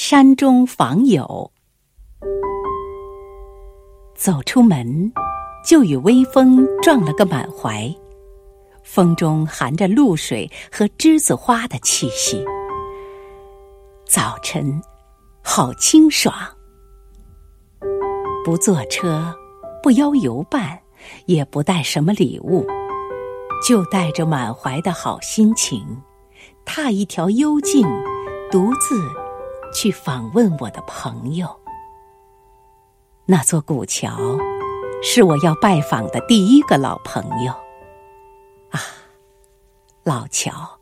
山中访友，走出门，就与微风撞了个满怀。风中含着露水和栀子花的气息。早晨，好清爽。不坐车，不邀游伴，也不带什么礼物，就带着满怀的好心情，踏一条幽径，独自。去访问我的朋友。那座古桥，是我要拜访的第一个老朋友。啊，老桥，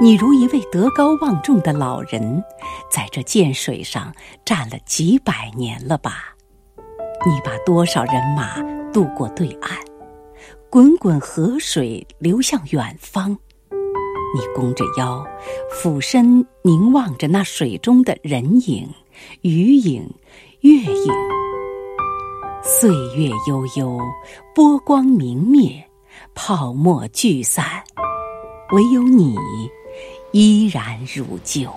你如一位德高望重的老人，在这涧水上站了几百年了吧？你把多少人马渡过对岸？滚滚河水流向远方。你弓着腰，俯身凝望着那水中的人影、鱼影、月影。岁月悠悠，波光明灭，泡沫聚散，唯有你依然如旧。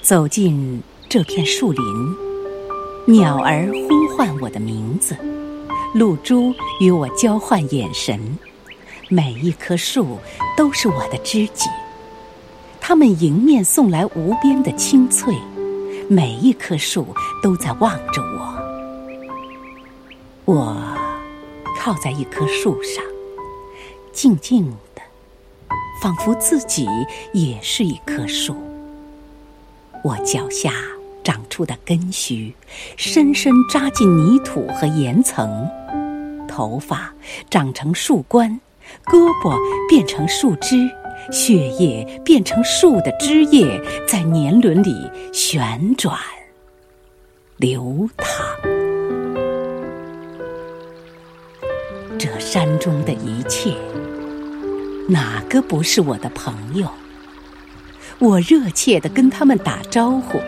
走进这片树林，鸟儿呼唤我的名字，露珠与我交换眼神。每一棵树都是我的知己，它们迎面送来无边的青翠。每一棵树都在望着我。我靠在一棵树上，静静的，仿佛自己也是一棵树。我脚下长出的根须，深深扎进泥土和岩层，头发长成树冠。胳膊变成树枝，血液变成树的枝叶，在年轮里旋转、流淌。这山中的一切，哪个不是我的朋友？我热切地跟他们打招呼：“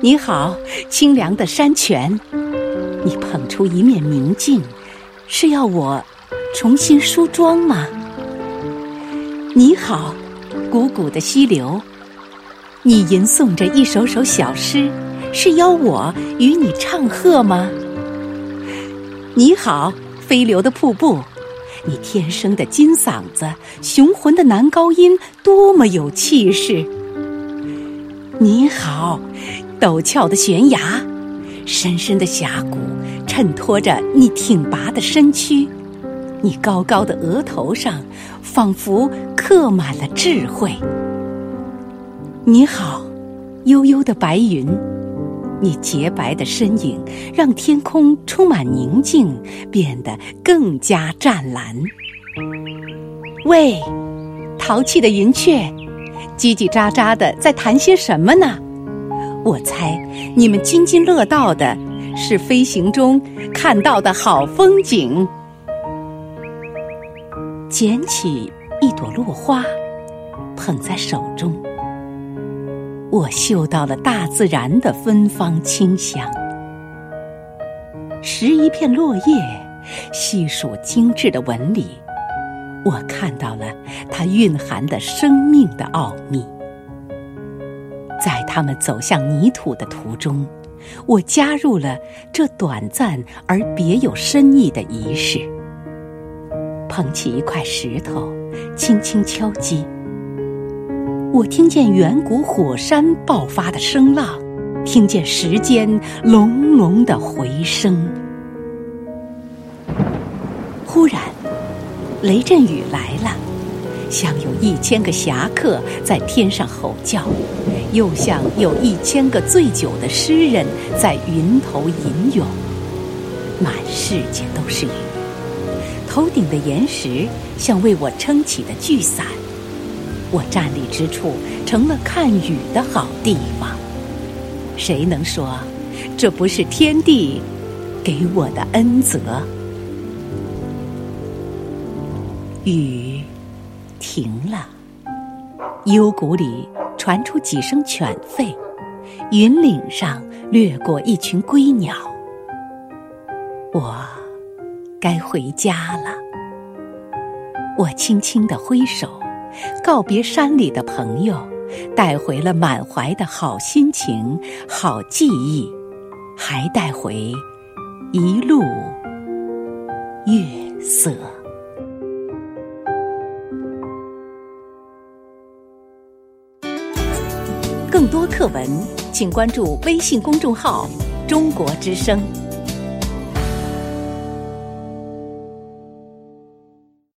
你好，清凉的山泉。”你捧出一面明镜，是要我。重新梳妆吗？你好，汩汩的溪流，你吟诵着一首首小诗，是邀我与你唱和吗？你好，飞流的瀑布，你天生的金嗓子，雄浑的男高音，多么有气势！你好，陡峭的悬崖，深深的峡谷，衬托着你挺拔的身躯。你高高的额头上，仿佛刻满了智慧。你好，悠悠的白云，你洁白的身影让天空充满宁静，变得更加湛蓝。喂，淘气的云雀，叽叽喳喳的在谈些什么呢？我猜你们津津乐道的是飞行中看到的好风景。捡起一朵落花，捧在手中，我嗅到了大自然的芬芳清香。拾一片落叶，细数精致的纹理，我看到了它蕴含的生命的奥秘。在他们走向泥土的途中，我加入了这短暂而别有深意的仪式。捧起一块石头，轻轻敲击。我听见远古火山爆发的声浪，听见时间隆隆的回声。忽然，雷阵雨来了，像有一千个侠客在天上吼叫，又像有一千个醉酒的诗人在云头吟咏。满世界都是雨。头顶的岩石像为我撑起的巨伞，我站立之处成了看雨的好地方。谁能说这不是天地给我的恩泽？雨停了，幽谷里传出几声犬吠，云岭上掠过一群归鸟。我。该回家了，我轻轻地挥手，告别山里的朋友，带回了满怀的好心情、好记忆，还带回一路月色。更多课文，请关注微信公众号“中国之声”。